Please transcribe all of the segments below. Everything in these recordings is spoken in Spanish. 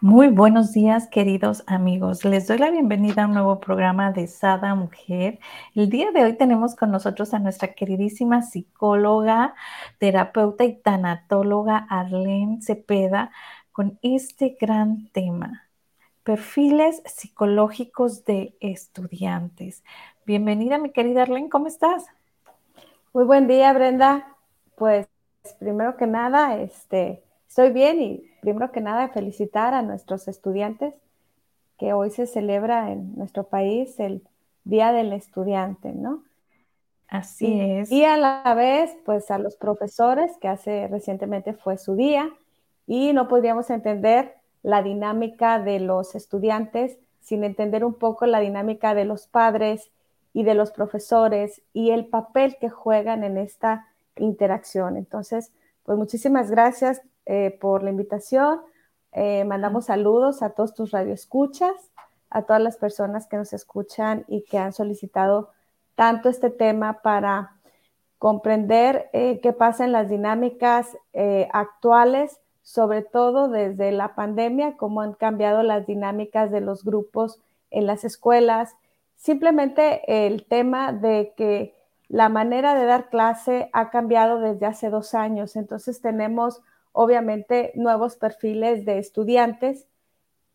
muy buenos días, queridos amigos. Les doy la bienvenida a un nuevo programa de Sada Mujer. El día de hoy tenemos con nosotros a nuestra queridísima psicóloga, terapeuta y tanatóloga Arlene Cepeda con este gran tema, perfiles psicológicos de estudiantes. Bienvenida, mi querida Arlene, ¿cómo estás? Muy buen día, Brenda. Pues primero que nada, este, estoy bien y primero que nada felicitar a nuestros estudiantes que hoy se celebra en nuestro país el Día del Estudiante, ¿no? Así es. Y a la vez, pues a los profesores, que hace recientemente fue su día, y no podríamos entender la dinámica de los estudiantes sin entender un poco la dinámica de los padres y de los profesores y el papel que juegan en esta interacción. Entonces, pues muchísimas gracias eh, por la invitación. Eh, mandamos saludos a todos tus radioescuchas, a todas las personas que nos escuchan y que han solicitado tanto este tema para comprender eh, qué pasa en las dinámicas actuales, sobre todo desde la pandemia, cómo han cambiado las dinámicas de los grupos en las escuelas. Simplemente el tema de que la manera de dar clase ha cambiado desde hace dos años. Entonces tenemos obviamente nuevos perfiles de estudiantes,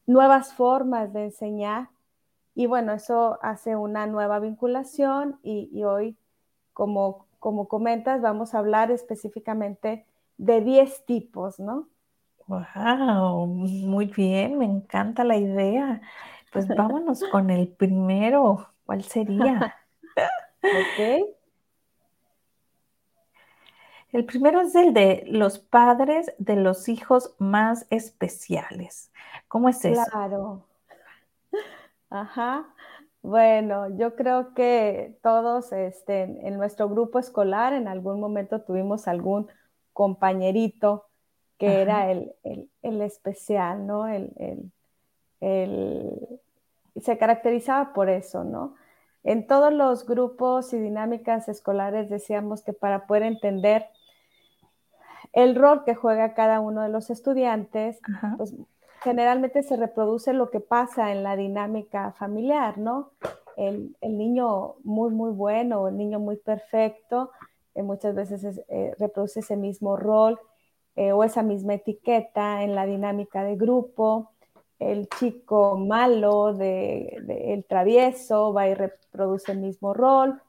nuevas formas de enseñar y bueno, eso hace una nueva vinculación y, hoy, como, como comentas, vamos a hablar específicamente de 10 tipos, ¿no? ¡Wow! Muy bien, me encanta la idea. Pues vámonos con el primero. ¿Cuál sería? ok. El primero es el de los padres de los hijos más especiales. ¿Cómo es eso? Claro. Ajá. Bueno, yo creo que todos este, en nuestro grupo escolar en algún momento tuvimos algún compañerito que era el, especial, ¿no? El, se caracterizaba por eso, ¿no? En todos los grupos y dinámicas escolares decíamos que para poder entender el rol que juega cada uno de los estudiantes, pues generalmente se reproduce lo que pasa en la dinámica familiar, ¿no? El, niño muy, muy bueno, el niño muy perfecto, eh, muchas veces eh, reproduce ese mismo rol eh, o esa misma etiqueta en la dinámica de grupo. El chico malo, de, el travieso, va y reproduce el mismo rol.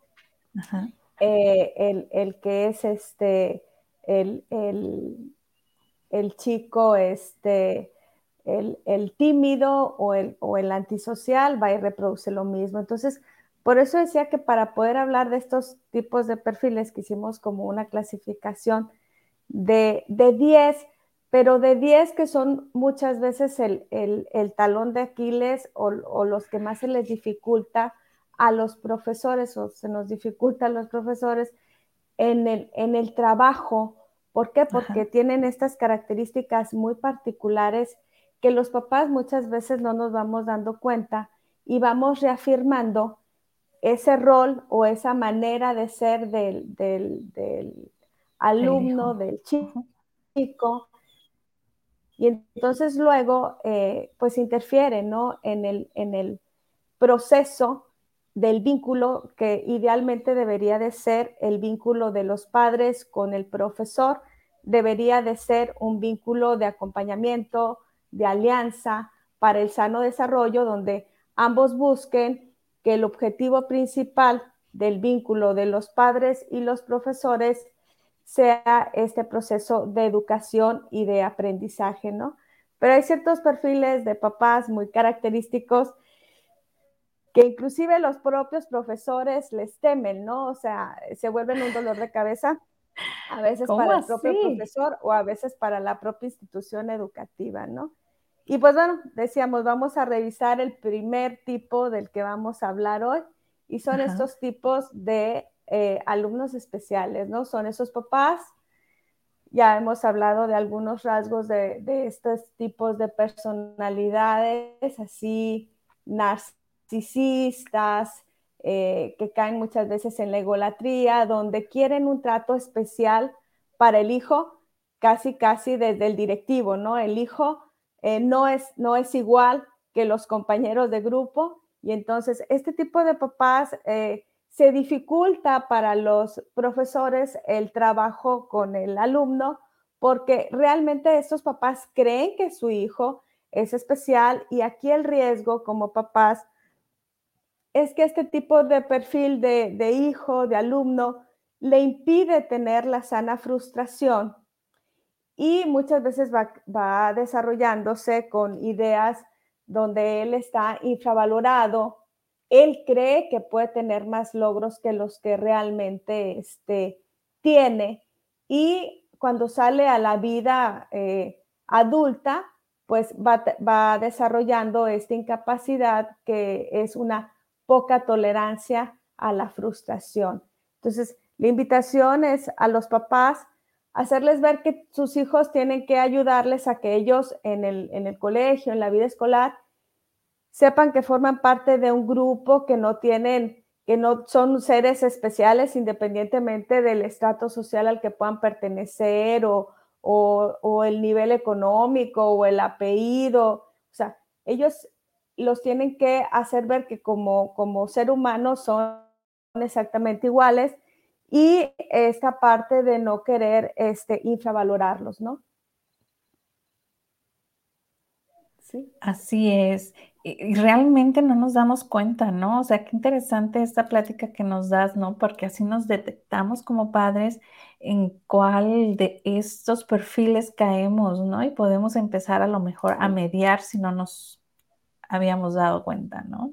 el, el, que es este el, chico, este, el, tímido o el, o el antisocial va y reproduce lo mismo. Entonces, por eso decía que para poder hablar de estos tipos de perfiles que hicimos como una clasificación de 10, pero de 10 que son muchas veces el, talón de Aquiles o, o, los que más se les dificulta a los profesores o se nos dificulta a los profesores en el, en el trabajo. ¿Por qué? Porque tienen estas características muy particulares que los papás muchas veces no nos vamos dando cuenta y vamos reafirmando ese rol o esa manera de ser del, del, alumno, del chico. Y entonces luego, eh, pues interfiere, ¿no? En el, en el proceso del vínculo que idealmente debería de ser el vínculo de los padres con el profesor, debería de ser un vínculo de acompañamiento, de alianza para el sano desarrollo, donde ambos busquen que el objetivo principal del vínculo de los padres y los profesores sea este proceso de educación y de aprendizaje, ¿no? Pero hay ciertos perfiles de papás muy característicos que inclusive los propios profesores les temen, ¿no? O sea, se vuelven un dolor de cabeza A veces para el propio profesor o a veces para la propia institución educativa, ¿no? Y pues bueno, decíamos, vamos a revisar el primer tipo del que vamos a hablar hoy y son estos tipos de eh, alumnos especiales, ¿no? Son esos papás. Ya hemos hablado de algunos rasgos de, de estos tipos de personalidades, así narcisistas, eh, que caen muchas veces en la egolatría, donde quieren un trato especial para el hijo, casi, casi desde el directivo, ¿no? El hijo eh, no, es, no es igual que los compañeros de grupo y entonces este tipo de papás eh, se dificulta para los profesores el trabajo con el alumno porque realmente estos papás creen que su hijo es especial y aquí el riesgo como papás es que este tipo de perfil de, hijo, de alumno, le impide tener la sana frustración. Y muchas veces va, desarrollándose con ideas donde él está infravalorado, él cree que puede tener más logros que los que realmente este, tiene. Y cuando sale a la vida eh, adulta, pues va, va desarrollando esta incapacidad que es una poca tolerancia a la frustración. Entonces, la invitación es a los papás hacerles ver que sus hijos tienen que ayudarles a que ellos en el, en el colegio, en la vida escolar, sepan que forman parte de un grupo que no tienen, que no son seres especiales independientemente del estrato social al que puedan pertenecer o, o, o el nivel económico o el apellido. O sea, ellos los tienen que hacer ver que como, como ser humano son exactamente iguales y esta parte de no querer este, infravalorarlos, ¿no? Sí. Así es. Y realmente no nos damos cuenta, ¿no? O sea, qué interesante esta plática que nos das, ¿no? Porque así nos detectamos como padres en cuál de estos perfiles caemos, ¿no? Y podemos empezar a lo mejor a mediar si no nos habíamos dado cuenta, ¿no?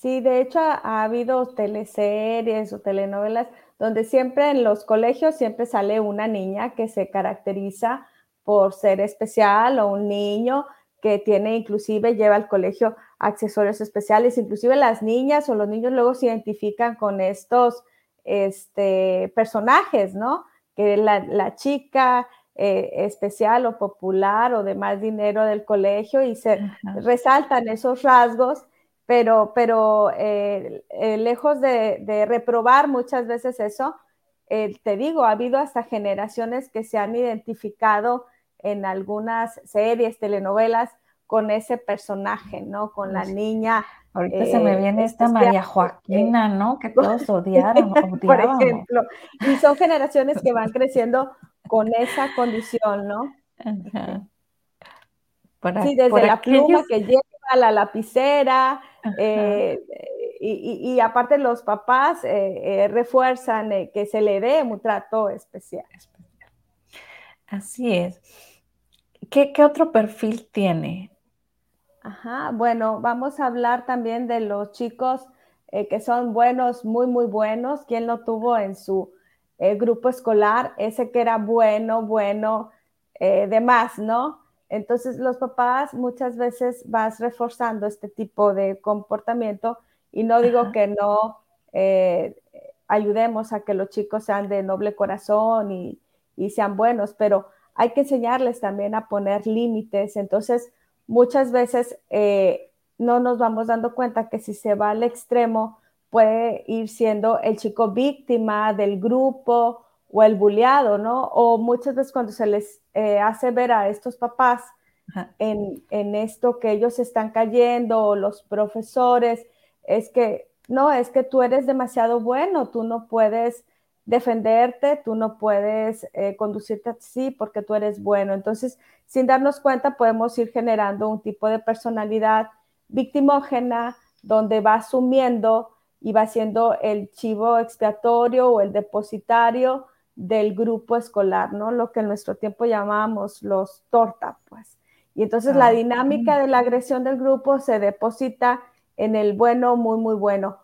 Sí, de hecho ha, habido teleseries o telenovelas donde siempre en los colegios siempre sale una niña que se caracteriza por ser especial o un niño que tiene inclusive lleva al colegio accesorios especiales, inclusive las niñas o los niños luego se identifican con estos este, personajes, ¿no? Que la, la chica eh, especial o popular o de más dinero del colegio y se resaltan esos rasgos, pero, pero eh, eh, lejos de, reprobar muchas veces eso, te digo, ha habido hasta generaciones que se han identificado en algunas series, telenovelas, con ese personaje, ¿no? Con la niña. Ahorita se me viene esta María Joaquina, ¿no? Que todos odiaron, Por ejemplo. Y son generaciones que van creciendo con esa condición, ¿no? sí, desde la pluma que lleva la lapicera, eh, y, aparte los papás eh, eh, refuerzan que se le dé un trato especial. Así es. ¿Qué, ¿Qué, otro perfil tiene? Ajá, bueno, vamos a hablar también de los chicos que son buenos, muy, muy buenos. ¿Quién lo tuvo en su el grupo escolar, ese que era bueno, bueno, eh, demás, ¿no? Entonces los papás muchas veces vas reforzando este tipo de comportamiento y no digo que no eh, ayudemos a que los chicos sean de noble corazón y, sean buenos, pero hay que enseñarles también a poner límites. Entonces muchas veces eh, no nos vamos dando cuenta que si se va al extremo, puede ir siendo el chico víctima del grupo o el bulleado, ¿no? O muchas veces cuando se les eh, hace ver a estos papás en, en, esto que ellos están cayendo, o los profesores, es que, no, es que tú eres demasiado bueno, tú no puedes defenderte, tú no puedes eh, conducirte así porque tú eres bueno. Entonces, sin darnos cuenta, podemos ir generando un tipo de personalidad victimógena donde va asumiendo y va siendo el chivo expiatorio o el depositario del grupo escolar, ¿no? Lo que en nuestro tiempo llamábamos los torta, pues. Y entonces la ah, dinámica de la agresión del grupo se deposita en el bueno, muy, muy bueno.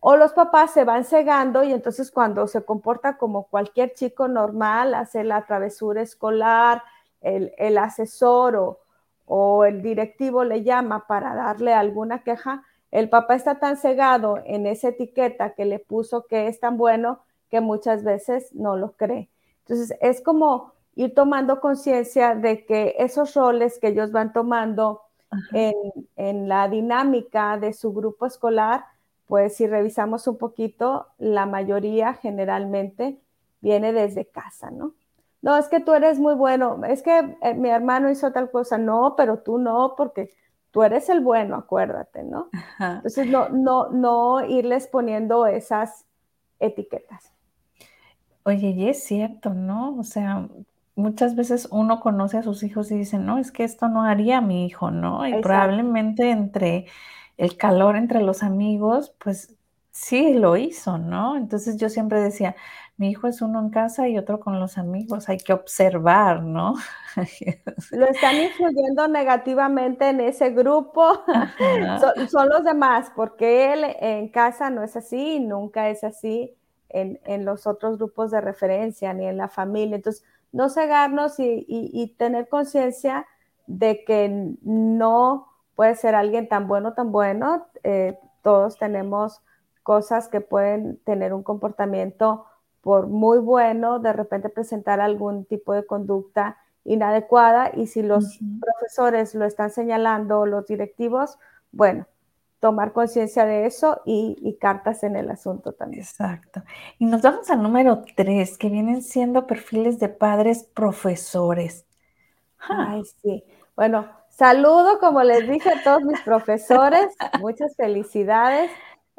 O los papás se van cegando y entonces cuando se comporta como cualquier chico normal, hace la travesura escolar, el, asesor o, o el directivo le llama para darle alguna queja, el papá está tan cegado en esa etiqueta que le puso que es tan bueno que muchas veces no lo cree. Entonces, es como ir tomando conciencia de que esos roles que ellos van tomando en, la dinámica de su grupo escolar, pues si revisamos un poquito, la mayoría generalmente viene desde casa, ¿no? No, es que tú eres muy bueno, es que eh, mi hermano hizo tal cosa, no, pero tú no, porque tú eres el bueno, acuérdate, ¿no? Entonces, no, no, no irles poniendo esas etiquetas. Oye, y es cierto, ¿no? O sea, muchas veces uno conoce a sus hijos y dice, no, es que esto no haría mi hijo, ¿no? Y probablemente entre el calor entre los amigos, pues sí lo hizo, ¿no? Entonces yo siempre decía, mi hijo es uno en casa y otro con los amigos, hay que observar, ¿no? Lo están influyendo negativamente en ese grupo, son, los demás, porque él en casa no es así, nunca es así en, en, los otros grupos de referencia, ni en la familia. Entonces, no cegarnos y, tener conciencia de que no puede ser alguien tan bueno, tan bueno. Eh, todos tenemos cosas que pueden tener un comportamiento por muy bueno, de repente presentar algún tipo de conducta inadecuada y si los profesores lo están señalando, los directivos, bueno, tomar conciencia de eso y, cartas en el asunto también. Exacto. Y nos vamos al número tres, que vienen siendo perfiles de padres profesores. Ay, sí. Bueno, saludo, como les dije a todos mis profesores, muchas felicidades.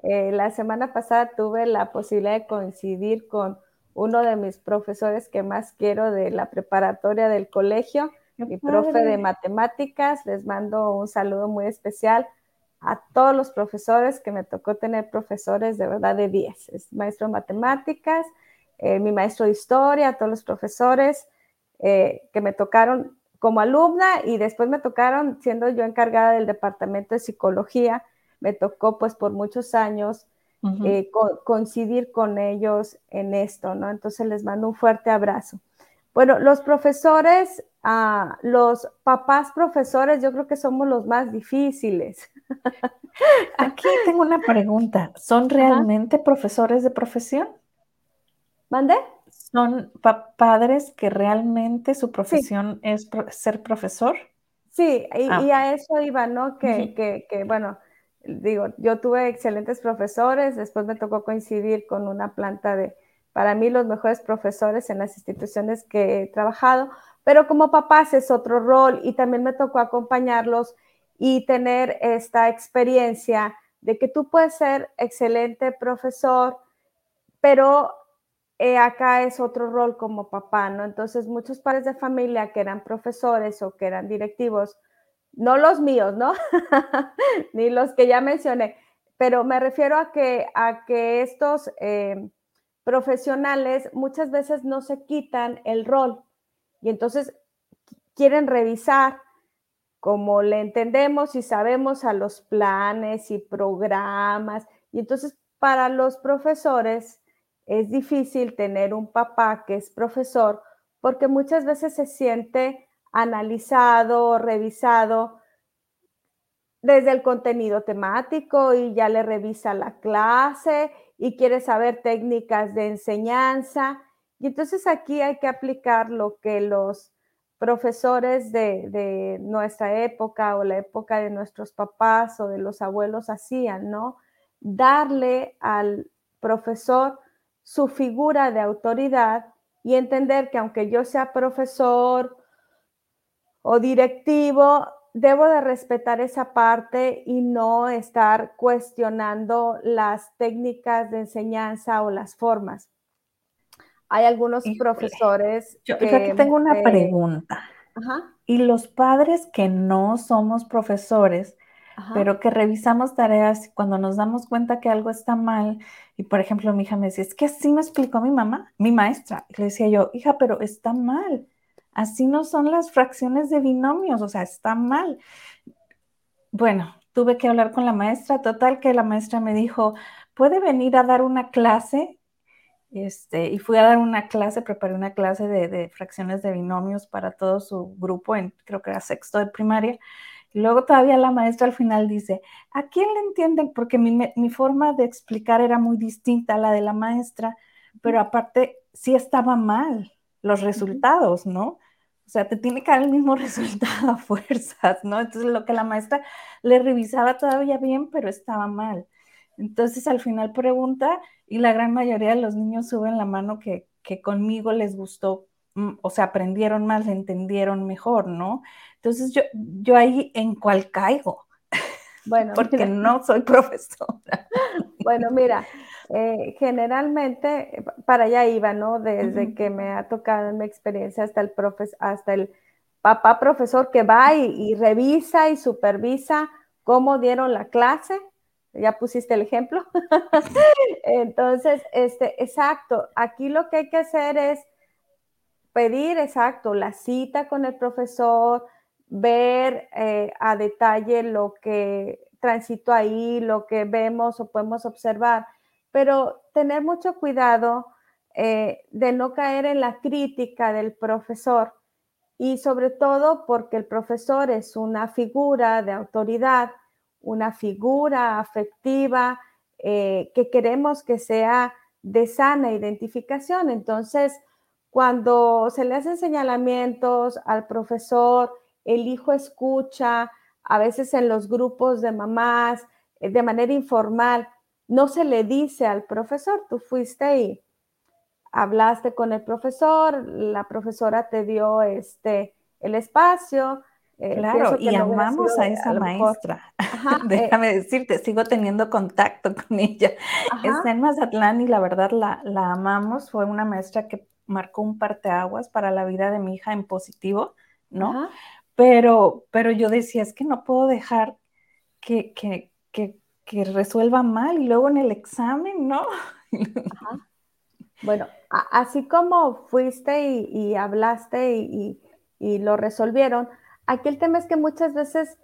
Eh, la semana pasada tuve la posibilidad de coincidir con uno de mis profesores que más quiero de la preparatoria del colegio, mi profe de matemáticas. Les mando un saludo muy especial a todos los profesores que me tocó tener profesores de verdad de 10. Es maestro de matemáticas, eh, mi maestro de historia, a todos los profesores eh, que me tocaron como alumna y después me tocaron siendo yo encargada del departamento de psicología. Me tocó pues por muchos años eh, coincidir con ellos en esto, ¿no? Entonces les mando un fuerte abrazo. Bueno, los profesores, ah, los papás profesores, yo creo que somos los más difíciles. Aquí tengo una pregunta. ¿Son realmente profesores de profesión? ¿Mande? ¿Son padres que realmente su profesión es ser profesor? Sí, ah, y, a eso iba, ¿no? Que, que, bueno, digo, yo tuve excelentes profesores, después me tocó coincidir con una planta de, para mí los mejores profesores en las instituciones que he trabajado, pero como papás es otro rol y también me tocó acompañarlos y tener esta experiencia de que tú puedes ser excelente profesor, pero eh, acá es otro rol como papá, ¿no? Entonces muchos padres de familia que eran profesores o que eran directivos, no los míos, ¿no? Ni los que ya mencioné, pero me refiero a que, a que estos... Eh, profesionales muchas veces no se quitan el rol y entonces quieren revisar como le entendemos y sabemos a los planes y programas. Y entonces para los profesores es difícil tener un papá que es profesor porque muchas veces se siente analizado, revisado desde el contenido temático y ya le revisa la clase y quiere saber técnicas de enseñanza. Y entonces aquí hay que aplicar lo que los profesores de, nuestra época o la época de nuestros papás o de los abuelos hacían, ¿no? Darle al profesor su figura de autoridad y entender que aunque yo sea profesor o directivo, debo de respetar esa parte y no estar cuestionando las técnicas de enseñanza o las formas. Hay algunos profesores. Yo, aquí tengo una pregunta. Y los padres que no somos profesores, pero que revisamos tareas cuando nos damos cuenta que algo está mal, y por ejemplo mi hija me decía, es que así me explicó mi mamá, mi maestra, y le decía yo, hija, pero está mal Así no son las fracciones de binomios, o sea, está mal. Bueno, tuve que hablar con la maestra, total que la maestra me dijo, puede venir a dar una clase. Este, y fui a dar una clase, preparé una clase de, de fracciones de binomios para todo su grupo, en, creo que era sexto de primaria. Luego todavía la maestra al final dice, ¿a quién le entienden? Porque mi, mi, forma de explicar era muy distinta a la de la maestra, pero aparte sí estaba mal los resultados, ¿no? O sea, te tiene que dar el mismo resultado a fuerzas, ¿no? Entonces lo que la maestra le revisaba todavía bien, pero estaba mal. Entonces al final pregunta y la gran mayoría de los niños suben la mano que, que conmigo les gustó, o sea, aprendieron más, entendieron mejor, ¿no? Entonces yo, yo ahí en cuál caigo. Bueno, porque no soy profesora. Bueno, mira, eh, generalmente para allá iba, ¿no? Desde que me ha tocado en mi experiencia hasta el, hasta el papá profesor que va y, revisa y supervisa cómo dieron la clase. Ya pusiste el ejemplo. Entonces, este, exacto, aquí lo que hay que hacer es pedir, exacto, la cita con el profesor, ver eh, a detalle lo que transito ahí, lo que vemos o podemos observar pero tener mucho cuidado eh, de no caer en la crítica del profesor y sobre todo porque el profesor es una figura de autoridad, una figura afectiva eh, que queremos que sea de sana identificación. Entonces, cuando se le hacen señalamientos al profesor, el hijo escucha, a veces en los grupos de mamás, eh, de manera informal, no se le dice al profesor, tú fuiste y hablaste con el profesor, la profesora te dio este el espacio. Eh, claro, y amamos a esa maestra. Déjame decirte, sigo teniendo contacto con ella. Está en Mazatlán y la verdad la, la amamos. Fue una maestra que marcó un parteaguas para la vida de mi hija en positivo, ¿no? Pero, pero yo decía, es que no puedo dejar que, que, que que resuelva mal y luego en el examen, ¿no? Bueno, así como fuiste y, hablaste y, lo resolvieron, aquí el tema es que muchas veces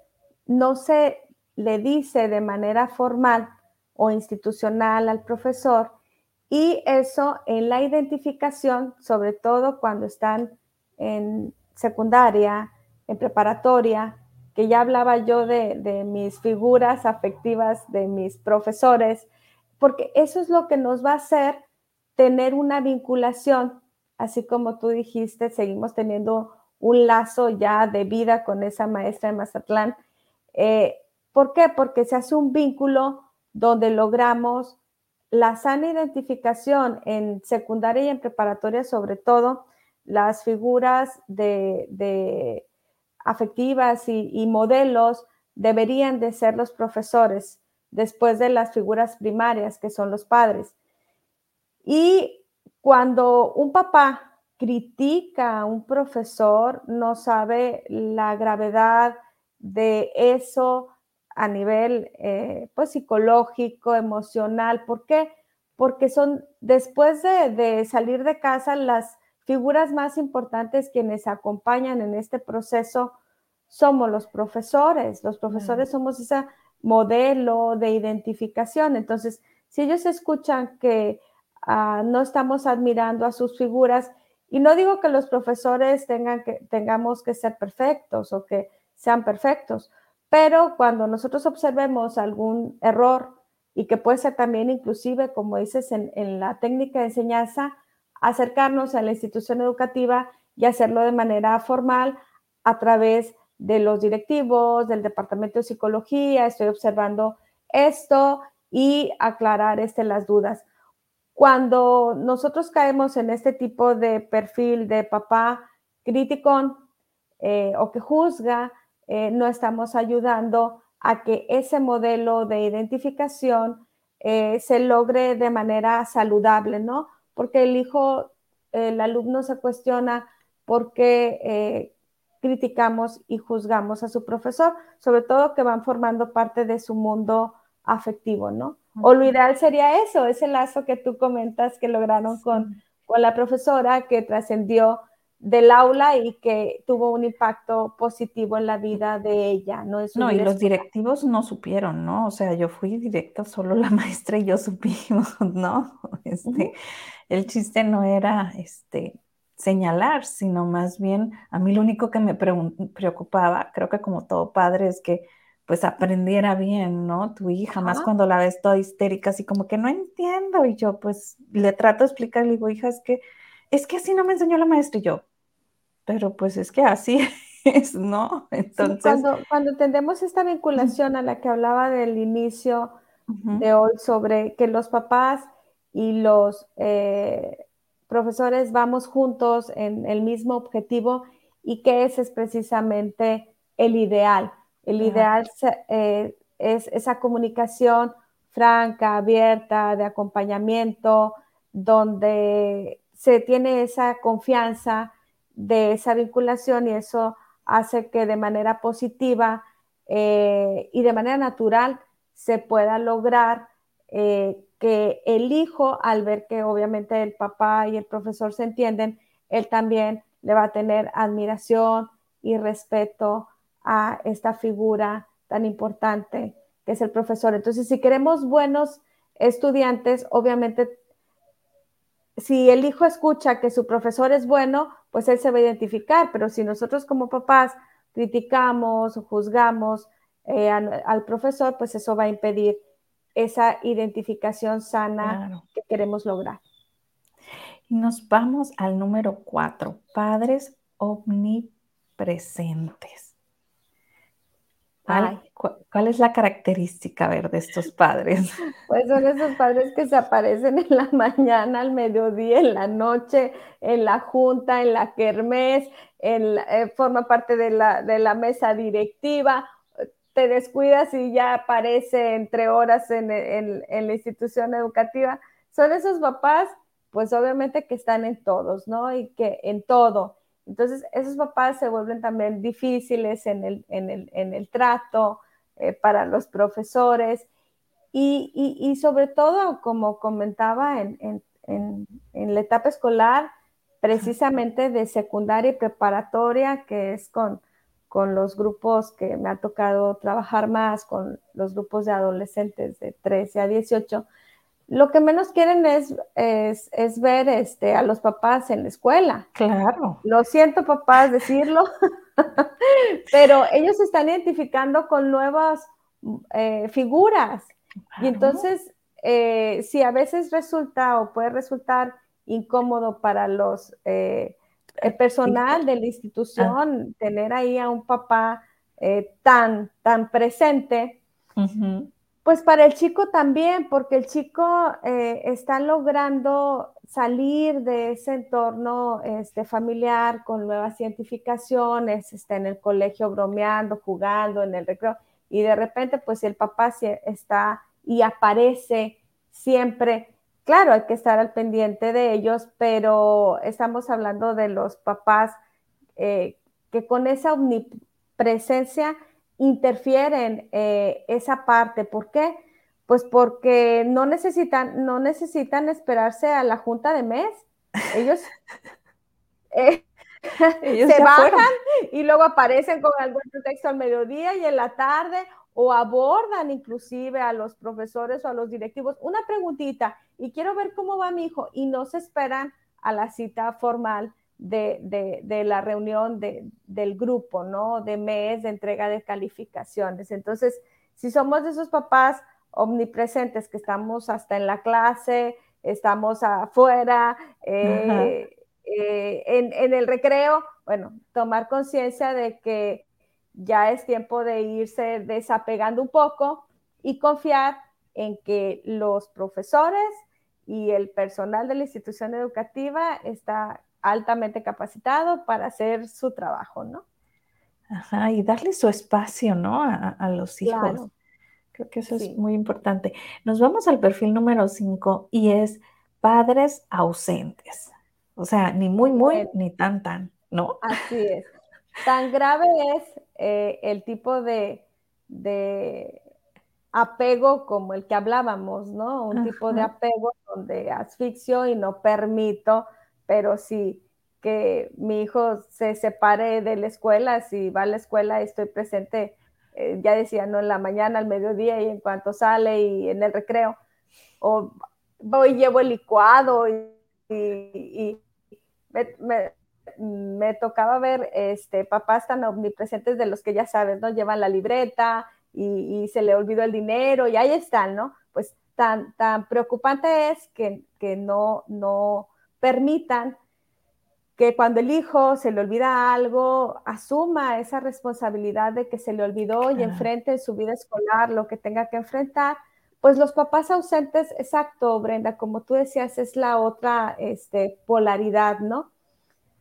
no se le dice de manera formal o institucional al profesor y eso en la identificación, sobre todo cuando están en secundaria, en preparatoria, que ya hablaba yo de, mis figuras afectivas, de mis profesores, porque eso es lo que nos va a hacer tener una vinculación, así como tú dijiste, seguimos teniendo un lazo ya de vida con esa maestra de Mazatlán. Eh, ¿Por qué? Porque se hace un vínculo donde logramos la sana identificación en secundaria y en preparatoria, sobre todo las figuras de afectivas y, modelos deberían de ser los profesores después de las figuras primarias que son los padres. Y cuando un papá critica a un profesor, no sabe la gravedad de eso a nivel eh, pues, psicológico, emocional. ¿Por qué? Porque son, después de, de, salir de casa, las figuras más importantes quienes acompañan en este proceso somos los profesores. Los profesores somos ese modelo de identificación. Entonces, si ellos escuchan que ah, no estamos admirando a sus figuras, y no digo que los profesores tengan que, tengamos que ser perfectos o que sean perfectos, pero cuando nosotros observemos algún error y que puede ser también inclusive, como dices, en, en la técnica de enseñanza, acercarnos a la institución educativa y hacerlo de manera formal a través de los directivos, del departamento de psicología, estoy observando esto y aclarar este, las dudas. Cuando nosotros caemos en este tipo de perfil de papá crítico eh, o que juzga, eh, no estamos ayudando a que ese modelo de identificación eh, se logre de manera saludable, ¿no? porque el hijo, el alumno se cuestiona por qué eh, criticamos y juzgamos a su profesor, sobre todo que van formando parte de su mundo afectivo, ¿no? O lo ideal sería eso, ese lazo que tú comentas que lograron con, con la profesora que trascendió del aula y que tuvo un impacto positivo en la vida de ella, ¿no? no, y los directivos no supieron, ¿no? O sea, yo fui directa, solo la maestra y yo supimos, ¿no? Este, El chiste no era este, señalar, sino más bien a mí lo único que me preocupaba, creo que como todo padre, es que pues aprendiera bien, ¿no? Tu hija, más cuando la ves toda histérica, así como que no entiendo, y yo pues le trato de explicar, le digo, hija, es que, es que así no me enseñó la maestra, y yo, pero pues es que así es, ¿no? Entonces... cuando, cuando esta vinculación a la que hablaba del inicio de hoy sobre que los papás y los eh, profesores vamos juntos en el mismo objetivo y que ese es precisamente el ideal. El ideal eh, es esa comunicación franca, abierta, de acompañamiento, donde se tiene esa confianza de esa vinculación y eso hace que de manera positiva eh, y de manera natural se pueda lograr eh, que el hijo, al ver que obviamente el papá y el profesor se entienden, él también le va a tener admiración y respeto a esta figura tan importante que es el profesor. Entonces, si queremos buenos estudiantes, obviamente si el hijo escucha que su profesor es bueno, pues él se va a identificar, pero si nosotros como papás criticamos o juzgamos eh, al, profesor, pues eso va a impedir esa identificación sana que queremos lograr. Y nos vamos al número cuatro, padres omnipresentes. ¿Cuál, es la característica, ver, de estos padres? Pues son esos padres que se aparecen en la mañana, al mediodía, en la noche, en la junta, en la kermés, en eh, forma parte de la, de la, mesa directiva, te descuidas y ya aparece entre horas en, en la institución educativa. Son esos papás, pues obviamente que están en todos, ¿no? Y que en todo entonces, esos papás se vuelven también difíciles en el, en el, en el trato eh, para los profesores y, y, y, sobre todo, como comentaba, en, en, en, la etapa escolar, precisamente de secundaria y preparatoria, que es con, con los grupos que me ha tocado trabajar más, con los grupos de adolescentes de 13 a 18, lo que menos quieren es, es, ver este, a los papás en la escuela. Claro. Lo siento, papás, decirlo, pero ellos se están identificando con nuevas eh, figuras. Y entonces, eh, si a veces resulta o puede resultar incómodo para los eh, el personal de la institución ah. tener ahí a un papá tan, tan presente, pues para el chico también, porque el chico eh, está logrando salir de ese entorno este, familiar con nuevas identificaciones, está en el colegio bromeando, jugando, en el recreo, y de repente pues el papá está y aparece siempre. Claro, hay que estar al pendiente de ellos, pero estamos hablando de los papás eh, que con esa omnipresencia interfieren eh, esa parte. ¿Por qué? Pues porque no necesitan, no necesitan esperarse a la junta de mes. Ellos, eh, se bajan y luego aparecen con algún texto al mediodía y en la tarde o abordan inclusive a los profesores o a los directivos una preguntita y quiero ver cómo va mi hijo y no se esperan a la cita formal de, la reunión del grupo, ¿no? De mes, de entrega de calificaciones. Entonces, si somos de esos papás omnipresentes que estamos hasta en la clase, estamos afuera, eh, eh, en, el recreo, bueno, tomar conciencia de que ya es tiempo de irse desapegando un poco y confiar en que los profesores y el personal de la institución educativa está altamente capacitado para hacer su trabajo, ¿no? Ajá, y darle su espacio, ¿no? A, los hijos. Creo que eso es muy importante. Nos vamos al perfil número 5 y es padres ausentes. O sea, ni muy, muy, ni tan, tan, ¿no? Así es. Tan grave es eh, el tipo de, de, apego como el que hablábamos, ¿no? Un tipo de apego donde asfixio y no permito pero si que mi hijo se separe de la escuela, si va a la escuela estoy presente, eh, ya decía, no en la mañana, al mediodía y en cuanto sale y en el recreo, o voy y llevo el licuado y, me, tocaba ver este, papás tan omnipresentes de los que ya sabes, ¿no? Llevan la libreta y, se le olvidó el dinero y ahí están, ¿no? Pues tan, tan preocupante es que, que no, no permitan que cuando el hijo se le olvida algo, asuma esa responsabilidad de que se le olvidó y enfrente en su vida escolar lo que tenga que enfrentar. Pues los papás ausentes, exacto, Brenda, como tú decías, es la otra este, polaridad, ¿no?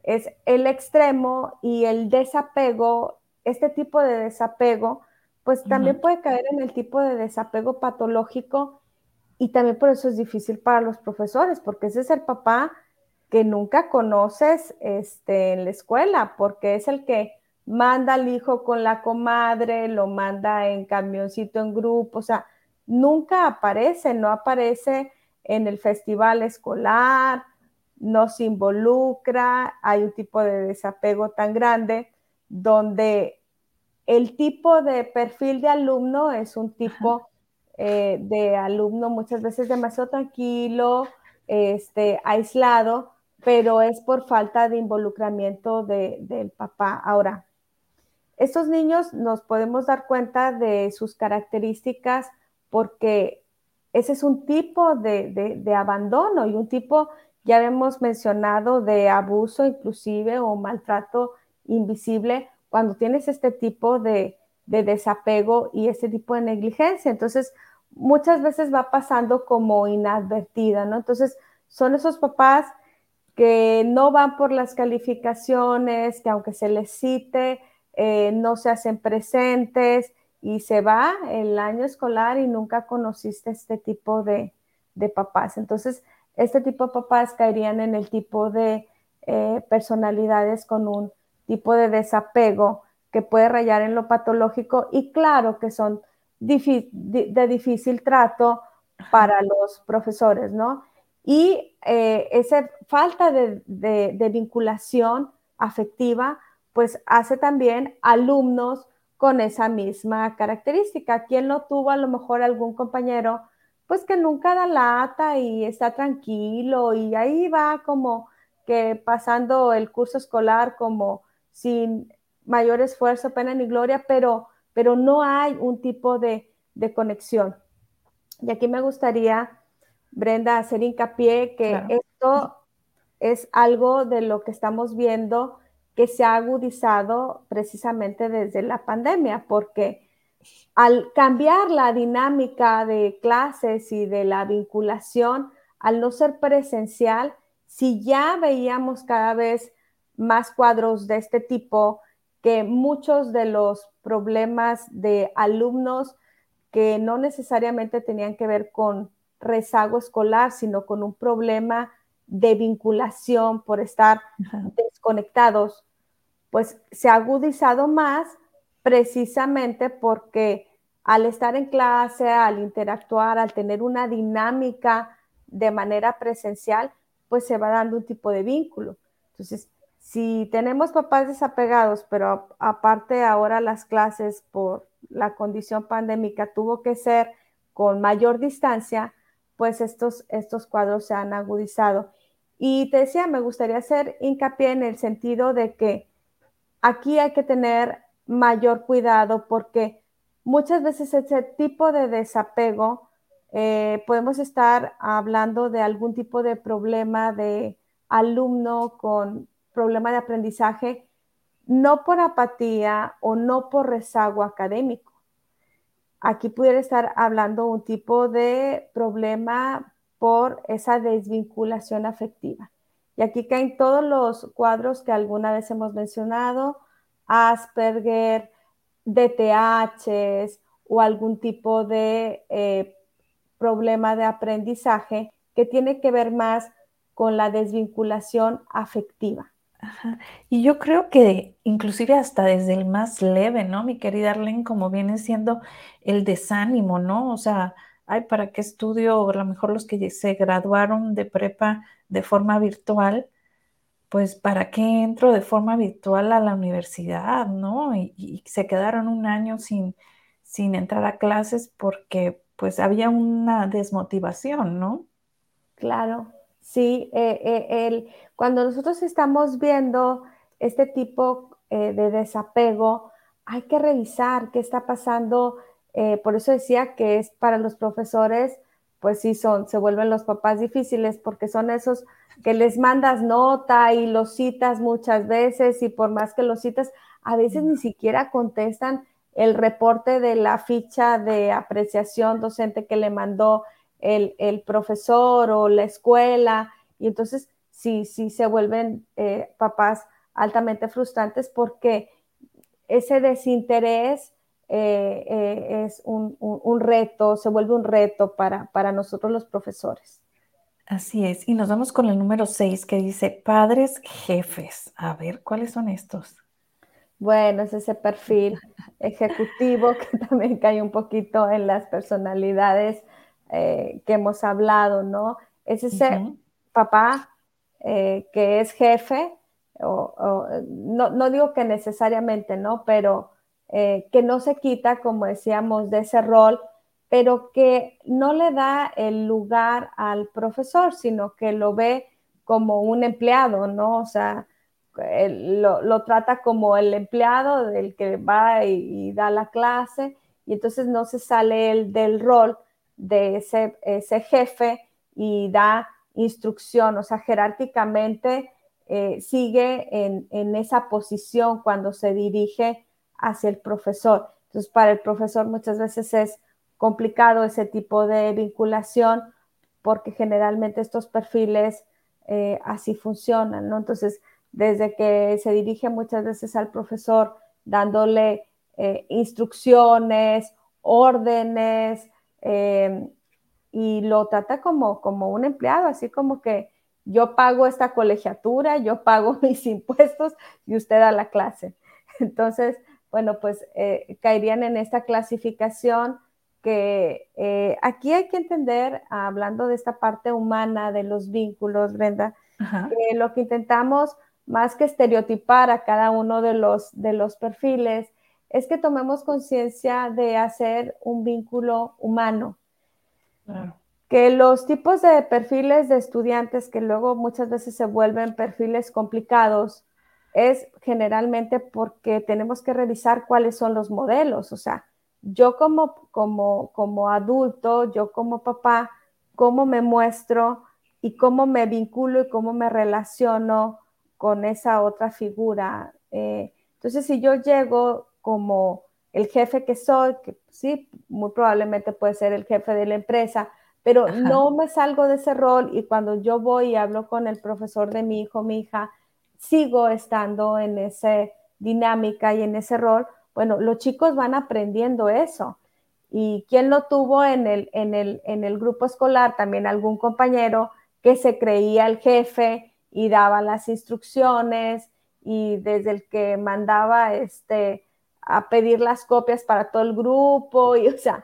Es el extremo y el desapego, este tipo de desapego, pues también puede caer en el tipo de desapego patológico y también por eso es difícil para los profesores, porque ese es el papá que nunca conoces este, en la escuela, porque es el que manda al hijo con la comadre, lo manda en camioncito en grupo, o sea, nunca aparece, no aparece en el festival escolar, no se involucra, hay un tipo de desapego tan grande donde el tipo de perfil de alumno es un tipo eh, de alumno muchas veces demasiado tranquilo, este, aislado, pero es por falta de involucramiento del papá. Ahora, estos niños nos podemos dar cuenta de sus características porque ese es un tipo de, abandono y un tipo, ya hemos mencionado, de abuso inclusive o maltrato invisible cuando tienes este tipo de, de desapego y este tipo de negligencia. Entonces, muchas veces va pasando como inadvertida, ¿no? Entonces, son esos papás que no van por las calificaciones, que aunque se les cite, eh, no se hacen presentes y se va el año escolar y nunca conociste este tipo de, papás. Entonces, este tipo de papás caerían en el tipo de eh, personalidades con un tipo de desapego que puede rayar en lo patológico y claro que son de difícil trato para los profesores, ¿no? Y eh, esa falta de, vinculación afectiva, pues hace también alumnos con esa misma característica. ¿Quién no tuvo a lo mejor algún compañero, pues que nunca da lata y está tranquilo y ahí va como que pasando el curso escolar como sin mayor esfuerzo, pena ni gloria, pero, pero no hay un tipo de, de conexión. Y aquí me gustaría Brenda, hacer hincapié que esto es algo de lo que estamos viendo que se ha agudizado precisamente desde la pandemia, porque al cambiar la dinámica de clases y de la vinculación, al no ser presencial, si ya veíamos cada vez más cuadros de este tipo, que muchos de los problemas de alumnos que no necesariamente tenían que ver con rezago escolar, sino con un problema de vinculación por estar desconectados, pues se ha agudizado más precisamente porque al estar en clase, al interactuar, al tener una dinámica de manera presencial, pues se va dando un tipo de vínculo. Entonces, si tenemos papás desapegados, pero aparte ahora las clases por la condición pandémica tuvo que ser con mayor distancia, pues estos, estos cuadros se han agudizado. Y te decía, me gustaría hacer hincapié en el sentido de que aquí hay que tener mayor cuidado porque muchas veces ese tipo de desapego eh, podemos estar hablando de algún tipo de problema de alumno con problema de aprendizaje, no por apatía o no por rezago académico, Aquí pudiera estar hablando un tipo de problema por esa desvinculación afectiva. Y aquí caen todos los cuadros que alguna vez hemos mencionado, Asperger, DTH o algún tipo de eh, problema de aprendizaje que tiene que ver más con la desvinculación afectiva. Y yo creo que inclusive hasta desde el más leve, ¿no? Mi querida Arlene, como viene siendo el desánimo, ¿no? O sea, ay, ¿para qué estudio? A lo mejor los que se graduaron de prepa de forma virtual, pues, ¿para qué entro de forma virtual a la universidad, no? Y, se quedaron un año sin, sin entrar a clases porque, pues, había una desmotivación, ¿no? Claro, sí. Eh, eh, el, cuando nosotros estamos viendo este tipo eh, de desapego, hay que revisar qué está pasando. por eso decía que es para los profesores pues sí son, se vuelven los papás difíciles porque son esos que les mandas nota y los citas muchas veces y por más que los citas, a veces ni siquiera contestan el reporte de la ficha de apreciación docente que le mandó el, profesor o la escuela. Y entonces sí, sí se vuelven eh, papás altamente frustrantes porque ese desinterés eh, eh, es un, reto, se vuelve un reto para, para nosotros los profesores. Así es. Y nos vamos con el número 6 que dice padres jefes. A ver, ¿cuáles son estos? Bueno, es ese perfil ejecutivo que también cae un poquito en las personalidades eh, que hemos hablado, ¿no? Es ese papá que es jefe, o, no, no, digo que necesariamente, ¿no? Pero eh, que no se quita, como decíamos, de ese rol, pero que no le da el lugar al profesor, sino que lo ve como un empleado, ¿no? O sea, lo, trata como el empleado del que va y, da la clase, y entonces no se sale él del rol de ese, ese jefe y da instrucción, o sea, jerárquicamente eh, sigue en, en, esa posición cuando se dirige hacia el profesor. Entonces, para el profesor muchas veces es complicado ese tipo de vinculación porque generalmente estos perfiles eh, así funcionan, ¿no? Entonces, desde que se dirige muchas veces al profesor dándole eh, instrucciones, órdenes, eh, y lo trata como, como un empleado, así como que yo pago esta colegiatura, yo pago mis impuestos y usted da la clase. Entonces, bueno, pues eh, caerían en esta clasificación que eh, aquí hay que entender, hablando de esta parte humana de los vínculos, Brenda, que lo que intentamos, más que estereotipar a cada uno de los, de los perfiles, es que tomemos conciencia de hacer un vínculo humano. Que los tipos de perfiles de estudiantes que luego muchas veces se vuelven perfiles complicados, es generalmente porque tenemos que revisar cuáles son los modelos. O sea, yo como, como, como adulto, yo como papá, cómo me muestro y cómo me vinculo y cómo me relaciono con esa otra figura. Eh, entonces, si yo llego como el jefe que soy, que sí, muy probablemente puede ser el jefe de la empresa, pero no me salgo de ese rol y cuando yo voy y hablo con el profesor de mi hijo, mi hija, sigo estando en esa dinámica y en ese rol, bueno, los chicos van aprendiendo eso. ¿Y quién lo tuvo en el, en el, en el grupo escolar? También algún compañero que se creía el jefe y daba las instrucciones y desde el que mandaba este, a pedir las copias para todo el grupo y o sea,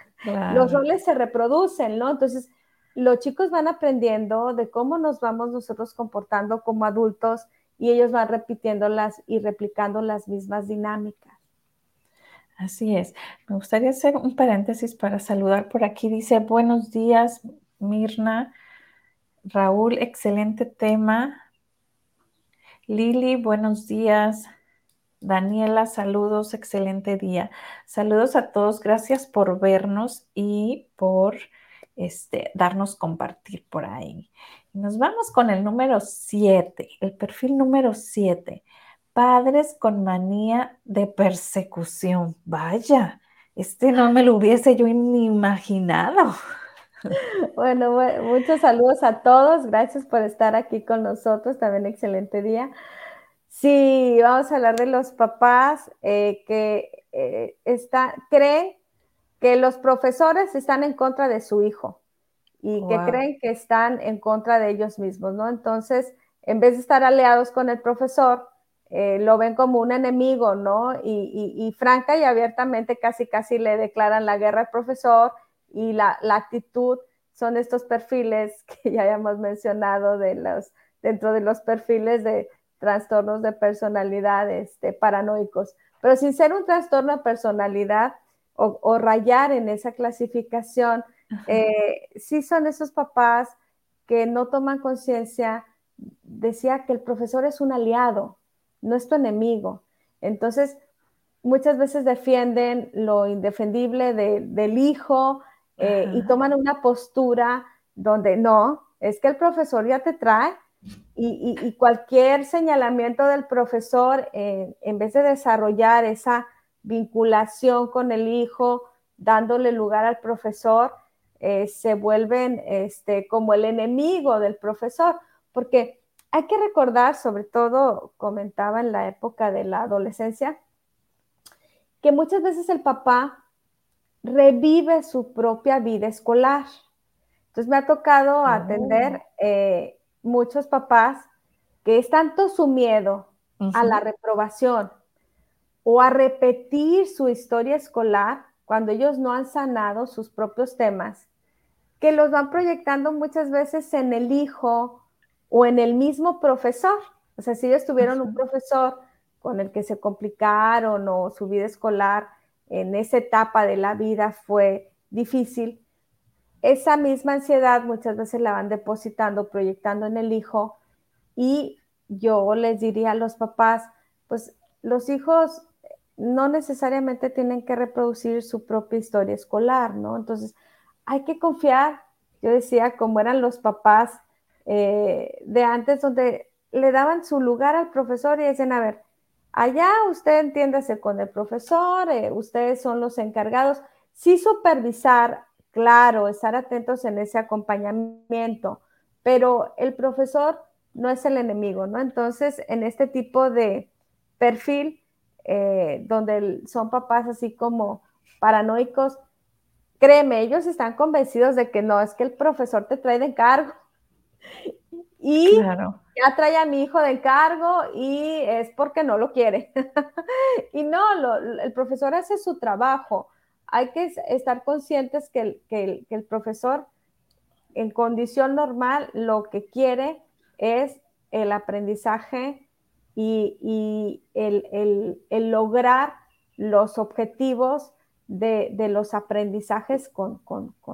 los roles se reproducen, ¿no? Entonces, los chicos van aprendiendo de cómo nos vamos nosotros comportando como adultos y ellos van repitiéndolas y replicando las mismas dinámicas. Así es. Me gustaría hacer un paréntesis para saludar por aquí. Dice, buenos días, Mirna. Raúl, excelente tema. Lili, buenos días. Daniela, saludos, excelente día. Saludos a todos, gracias por vernos y por este, darnos compartir por ahí. Nos vamos con el número 7, el perfil número 7. Padres con manía de persecución. Vaya, este no me lo hubiese yo ni imaginado. Bueno, muchos saludos a todos. Gracias por estar aquí con nosotros. También excelente día. Sí, vamos a hablar de los papás eh, que eh, está, creen que los profesores están en contra de su hijo y que creen que están en contra de ellos mismos, ¿no? Entonces, en vez de estar aliados con el profesor, eh, lo ven como un enemigo, ¿no? Y, franca y abiertamente casi, casi le declaran la guerra al profesor y la, actitud son estos perfiles que ya habíamos mencionado de los, dentro de los perfiles de trastornos de personalidad este, paranoicos, pero sin ser un trastorno de personalidad o, rayar en esa clasificación, eh, sí son esos papás que no toman conciencia, decía que el profesor es un aliado, no es tu enemigo. Entonces, muchas veces defienden lo indefendible del hijo eh, y toman una postura donde no, es que el profesor ya te trae y, cualquier señalamiento del profesor, eh, en vez de desarrollar esa vinculación con el hijo, dándole lugar al profesor, eh, se vuelven este, como el enemigo del profesor, porque hay que recordar, sobre todo comentaba en la época de la adolescencia, que muchas veces el papá revive su propia vida escolar. Entonces me ha tocado oh. atender eh, muchos papás que es tanto su miedo a la reprobación o a repetir su historia escolar cuando ellos no han sanado sus propios temas, que los van proyectando muchas veces en el hijo o en el mismo profesor. O sea, si ellos tuvieron un profesor con el que se complicaron o su vida escolar en esa etapa de la vida fue difícil, esa misma ansiedad muchas veces la van depositando, proyectando en el hijo y yo les diría a los papás, pues los hijos no necesariamente tienen que reproducir su propia historia escolar, ¿no? Entonces, hay que confiar, yo decía, como eran los papás eh, de antes, donde le daban su lugar al profesor y decían, a ver, allá usted entiéndase con el profesor, eh, ustedes son los encargados, sí supervisar claro, estar atentos en ese acompañamiento, pero el profesor no es el enemigo, ¿no? Entonces, en este tipo de perfil, eh, donde son papás así como paranoicos, créeme, ellos están convencidos de que no, es que el profesor te trae de encargo. Y ya trae a mi hijo de encargo y es porque no lo quiere. y no, el profesor hace su trabajo hay que estar conscientes que el, profesor en condición normal lo que quiere es el aprendizaje y, el, lograr los objetivos de, los aprendizajes con,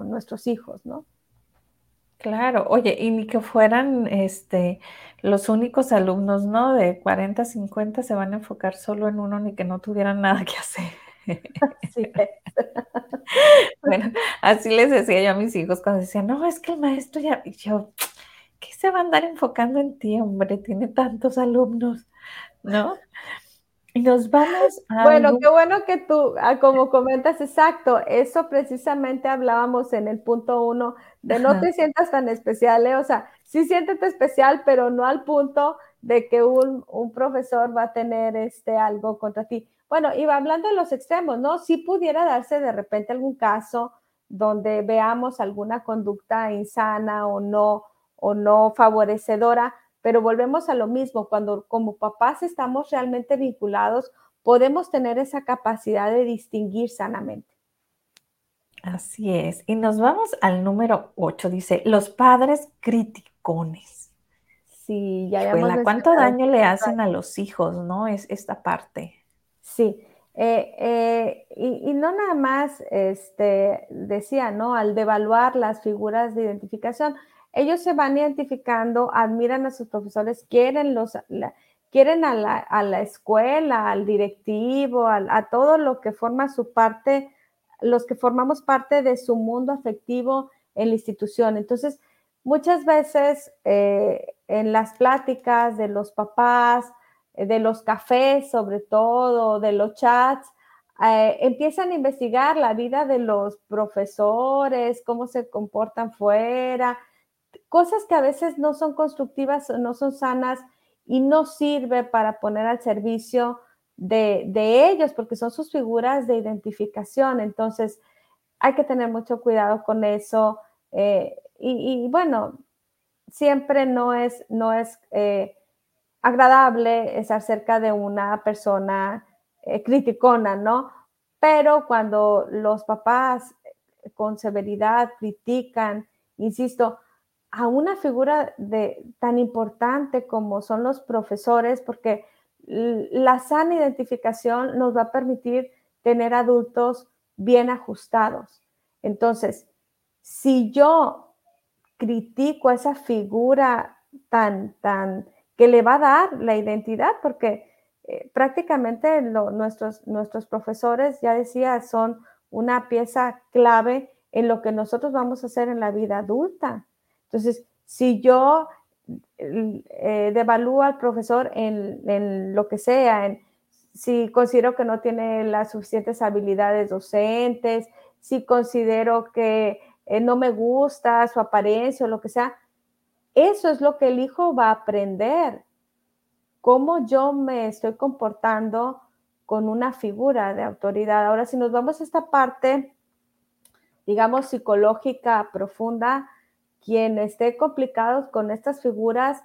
nuestros hijos, ¿no? Claro, oye, y ni que fueran este, los únicos alumnos, ¿no? De 40, 50 se van a enfocar solo en uno, ni que no tuvieran nada que hacer. bueno, así les decía yo a mis hijos cuando decían, no, es que el maestro ya, y yo, ¿qué se va a andar enfocando en ti, hombre? Tiene tantos alumnos, ¿no? Y nos vamos a... Bueno, qué bueno que tú, ah, como comentas, exacto, eso precisamente hablábamos en el punto uno, de no te sientas tan especial, ¿eh? o sea, sí siéntete especial, pero no al punto de que un, un profesor va a tener este, algo contra ti. Bueno, iba hablando de los extremos, ¿no? Si pudiera darse de repente algún caso donde veamos alguna conducta insana o no, o no favorecedora, pero volvemos a lo mismo, cuando como papás estamos realmente vinculados, podemos tener esa capacidad de distinguir sanamente. Así es. Y nos vamos al número 8, dice, los padres criticones. Sí, ya ¿Cuánto daño le hacen a los hijos, no? Es esta parte. Sí, eh, eh, y, no nada más, este, decía, ¿no? Al devaluar las figuras de identificación, ellos se van identificando, admiran a sus profesores, quieren, los, quieren a la, escuela, al directivo, a, todo lo que forma su parte, los que formamos parte de su mundo afectivo en la institución. Entonces, muchas veces eh, en las pláticas de los papás, de los cafés sobre todo, de los chats, eh, empiezan a investigar la vida de los profesores, cómo se comportan fuera, cosas que a veces no son constructivas, no son sanas y no sirve para poner al servicio de, ellos, porque son sus figuras de identificación. Entonces, hay que tener mucho cuidado con eso. Eh, y, bueno, siempre no es, no es eh, agradable estar cerca de una persona eh, criticona, ¿no? Pero cuando los papás con severidad critican, insisto, a una figura de, tan importante como son los profesores, porque la sana identificación nos va a permitir tener adultos bien ajustados. Entonces, si yo critico a esa figura tan, tan, que le va a dar la identidad, porque eh, prácticamente nuestros, nuestros profesores, ya decía, son una pieza clave en lo que nosotros vamos a hacer en la vida adulta. Entonces, si yo eh, devalúo al profesor en, lo que sea, en, si considero que no tiene las suficientes habilidades docentes, si considero que eh, no me gusta su apariencia o lo que sea, eso es lo que el hijo va a aprender cómo yo me estoy comportando con una figura de autoridad. Ahora, si nos vamos a esta parte, digamos, psicológica profunda, quien esté complicado con estas figuras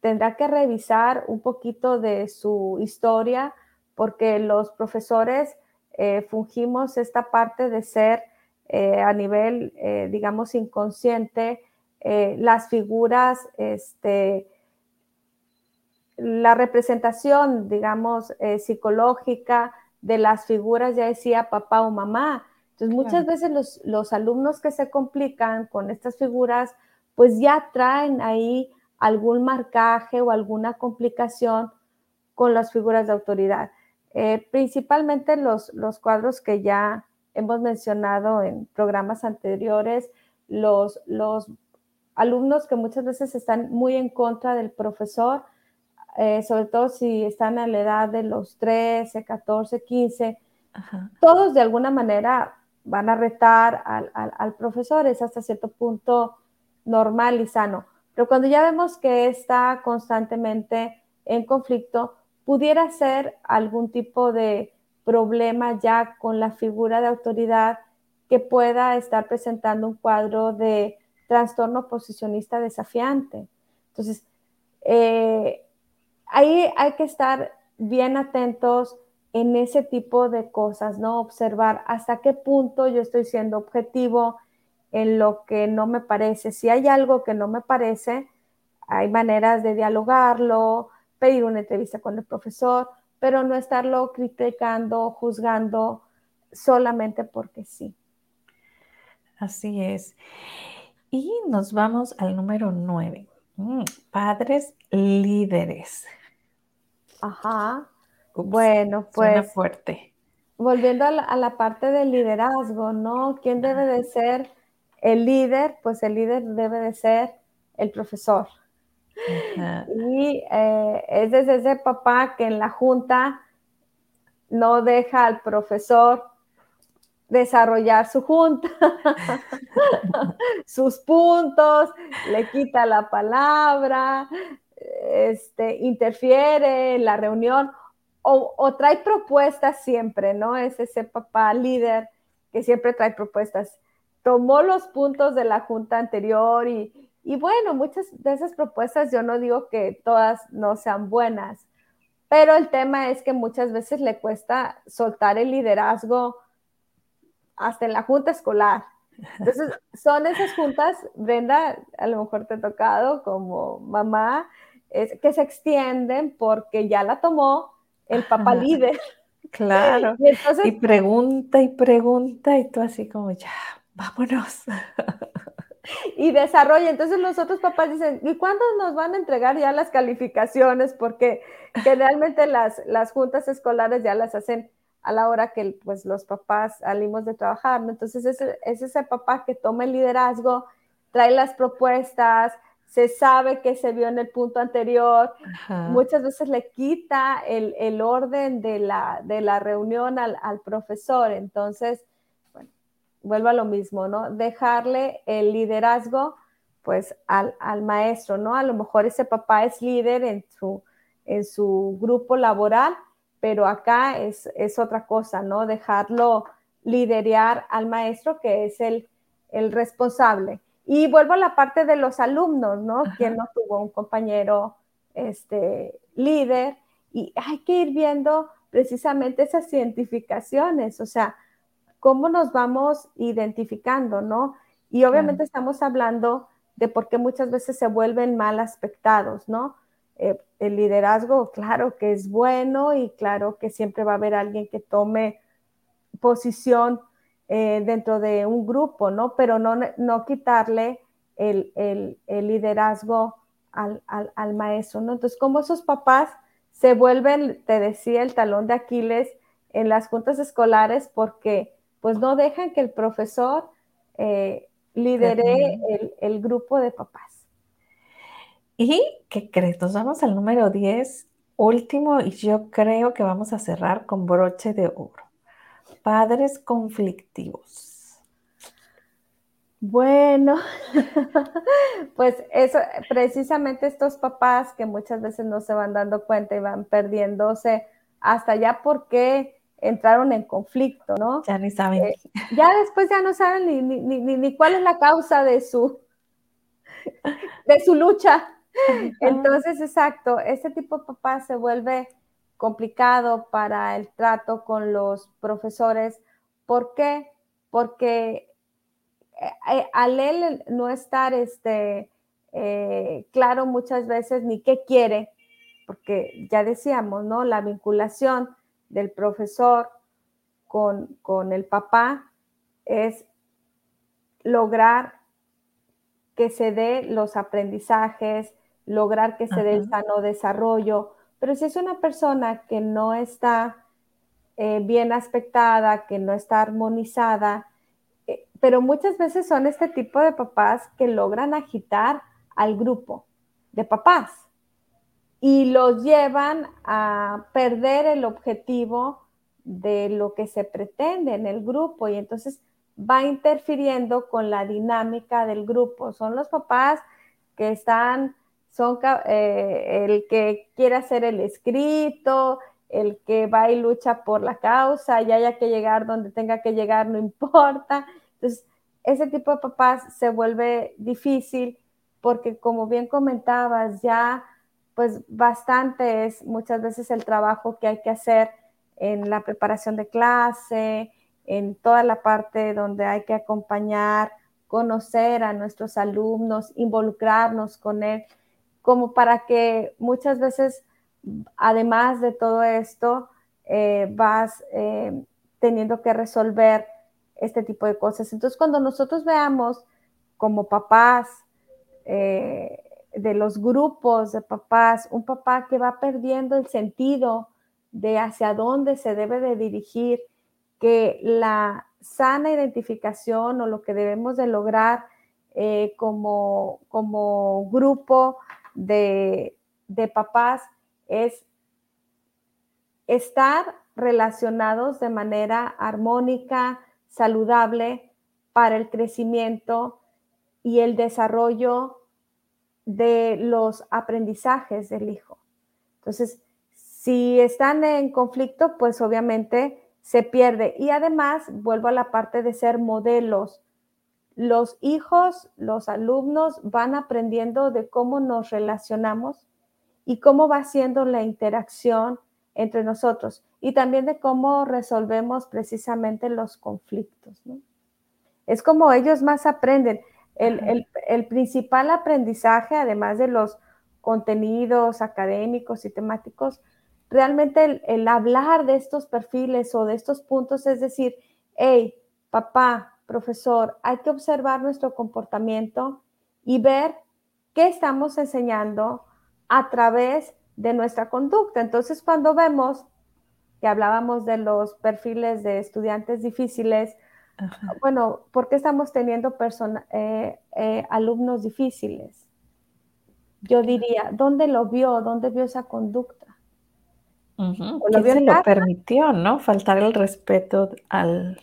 tendrá que revisar un poquito de su historia, porque los profesores eh, fungimos esta parte de ser eh, a nivel, eh, digamos, inconsciente, las figuras este, la representación, digamos, eh, psicológica de las figuras, ya decía papá o mamá. Entonces, muchas veces los, alumnos que se complican con estas figuras, pues ya traen ahí algún marcaje o alguna complicación con las figuras de autoridad. Eh, principalmente los, los cuadros que ya hemos mencionado en programas anteriores, los, los alumnos que muchas veces están muy en contra del profesor, eh, sobre todo si están a la edad de los 13, 14, 15, todos de alguna manera van a retar al, profesor, es hasta cierto punto normal y sano. Pero cuando ya vemos que está constantemente en conflicto, pudiera ser algún tipo de problema ya con la figura de autoridad que pueda estar presentando un cuadro de trastorno posicionista desafiante. Entonces, eh, ahí hay que estar bien atentos en ese tipo de cosas, ¿no? Observar hasta qué punto yo estoy siendo objetivo en lo que no me parece. Si hay algo que no me parece, hay maneras de dialogarlo, pedir una entrevista con el profesor, pero no estarlo criticando, juzgando solamente porque sí. Así es. Y nos vamos al número nueve. Mm, padres líderes. Ajá. bueno, pues. fuerte. Volviendo a la, parte del liderazgo, ¿no? ¿Quién debe de ser el líder? Pues el líder debe de ser el profesor. Y eh, es desde ese papá que en la junta no deja al profesor desarrollar su junta, sus puntos, le quita la palabra, este, interfiere en la reunión o, trae propuestas siempre, ¿no? Es ese papá líder que siempre trae propuestas. Tomó los puntos de la junta anterior y, y bueno, muchas de esas propuestas yo no digo que todas no sean buenas, pero el tema es que muchas veces le cuesta soltar el liderazgo hasta en la junta escolar. Entonces, son esas juntas, Brenda, a lo mejor te ha tocado como mamá, que se extienden porque ya la tomó el papá líder. Claro. Y, pregunta y pregunta y tú así como ya, vámonos. Y desarrolla. Entonces los otros papás dicen, ¿y cuándo nos van a entregar ya las calificaciones? Porque generalmente las, las juntas escolares ya las hacen a la hora que pues, los papás salimos de trabajar. Entonces es, es ese papá que toma el liderazgo, trae las propuestas, se sabe que se vio en el punto anterior, muchas veces le quita el, orden de la, de la reunión al, profesor. Entonces, bueno, vuelvo a lo mismo, ¿no? Dejarle el liderazgo pues al, maestro, ¿no? A lo mejor ese papá es líder en su, en su grupo laboral, pero acá es, es otra cosa, ¿no? Dejarlo liderear al maestro que es el, el responsable. Y vuelvo a la parte de los alumnos, ¿no? Quien no tuvo un compañero este, líder. Y hay que ir viendo precisamente esas identificaciones, o sea, cómo nos vamos identificando, ¿no? Y obviamente estamos hablando de por qué muchas veces se vuelven mal aspectados, ¿no? Eh, el liderazgo, claro que es bueno y claro que siempre va a haber alguien que tome posición eh, dentro de un grupo, ¿no? Pero no, no quitarle el, liderazgo al, al, maestro, ¿no? Entonces, como esos papás se vuelven, te decía, el talón de Aquiles en las juntas escolares porque pues no dejan que el profesor eh, lidere el, el, grupo de papás. ¿Y qué crees? Nos vamos al número 10, último, y yo creo que vamos a cerrar con broche de oro. Padres conflictivos. Bueno, pues eso, precisamente estos papás que muchas veces no se van dando cuenta y van perdiéndose hasta ya porque entraron en conflicto, ¿no? Ya ni saben. Eh, ya después ya no saben ni, ni, ni, ni, cuál es la causa de su, de su lucha. Entonces, exacto, este tipo de papás se vuelve complicado para el trato con los profesores. ¿Por qué? Porque eh, eh, al él no estar este, claro muchas veces ni qué quiere, porque ya decíamos, ¿no? La vinculación del profesor con, con el papá es lograr que se dé los aprendizajes, lograr que se dé el sano desarrollo. Pero si es una persona que no está eh, bien aspectada, que no está armonizada, eh, pero muchas veces son este tipo de papás que logran agitar al grupo de papás y los llevan a perder el objetivo de lo que se pretende en el grupo y entonces va interfiriendo con la dinámica del grupo. Son los papás que están, son eh, el que quiere hacer el escrito, el que va y lucha por la causa y haya que llegar donde tenga que llegar, no importa. Entonces, ese tipo de papás se vuelve difícil porque, como bien comentabas, ya pues bastante es muchas veces el trabajo que hay que hacer en la preparación de clase, en toda la parte donde hay que acompañar, conocer a nuestros alumnos, involucrarnos con él, como para que muchas veces, además de todo esto, eh, vas eh, teniendo que resolver este tipo de cosas. Entonces, cuando nosotros veamos como papás, eh, de los grupos de papás, un papá que va perdiendo el sentido de hacia dónde se debe de dirigir, que la sana identificación o lo que debemos de lograr como, como grupo de, de papás es estar relacionados de manera armónica, saludable para el crecimiento y el desarrollo de los aprendizajes del hijo. Entonces, si están en conflicto, pues obviamente se pierde. Y además, vuelvo a la parte de ser modelos. Los hijos, los alumnos van aprendiendo de cómo nos relacionamos y cómo va siendo la interacción entre nosotros y también de cómo resolvemos precisamente los conflictos. Es como ellos más aprenden. El, principal aprendizaje, además de los contenidos académicos y temáticos, realmente el, hablar de estos perfiles o de estos puntos es decir, hey, papá, profesor, hay que observar nuestro comportamiento y ver qué estamos enseñando a través de nuestra conducta. Entonces, cuando vemos que hablábamos de los perfiles de estudiantes difíciles, bueno, ¿por qué estamos teniendo eh, eh, alumnos difíciles? Yo diría, ¿dónde lo vio? ¿Dónde vio esa conducta? ¿O lo se lo permitió, no? Faltar el respeto al,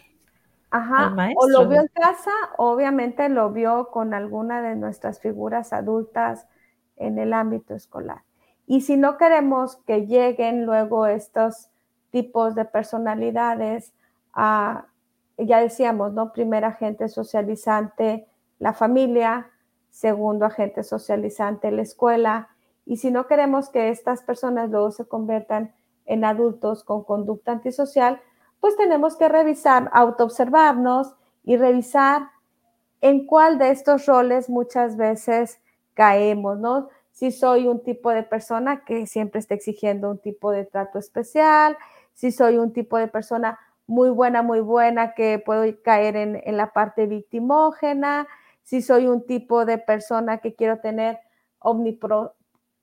Ajá, o lo vio en casa, obviamente lo vio con alguna de nuestras figuras adultas en el ámbito escolar. Y si no queremos que lleguen luego estos tipos de personalidades a ya decíamos, ¿no? Primer agente socializante, la familia, segundo agente socializante, la escuela. Y si no queremos que estas personas luego se conviertan en adultos con conducta antisocial, pues tenemos que revisar, autoobservarnos y revisar en cuál de estos roles muchas veces caemos, ¿no? Si soy un tipo de persona que siempre está exigiendo un tipo de trato especial, si soy un tipo de persona muy buena, muy buena, que puedo caer en, la parte victimógena, si soy un tipo de persona que quiero tener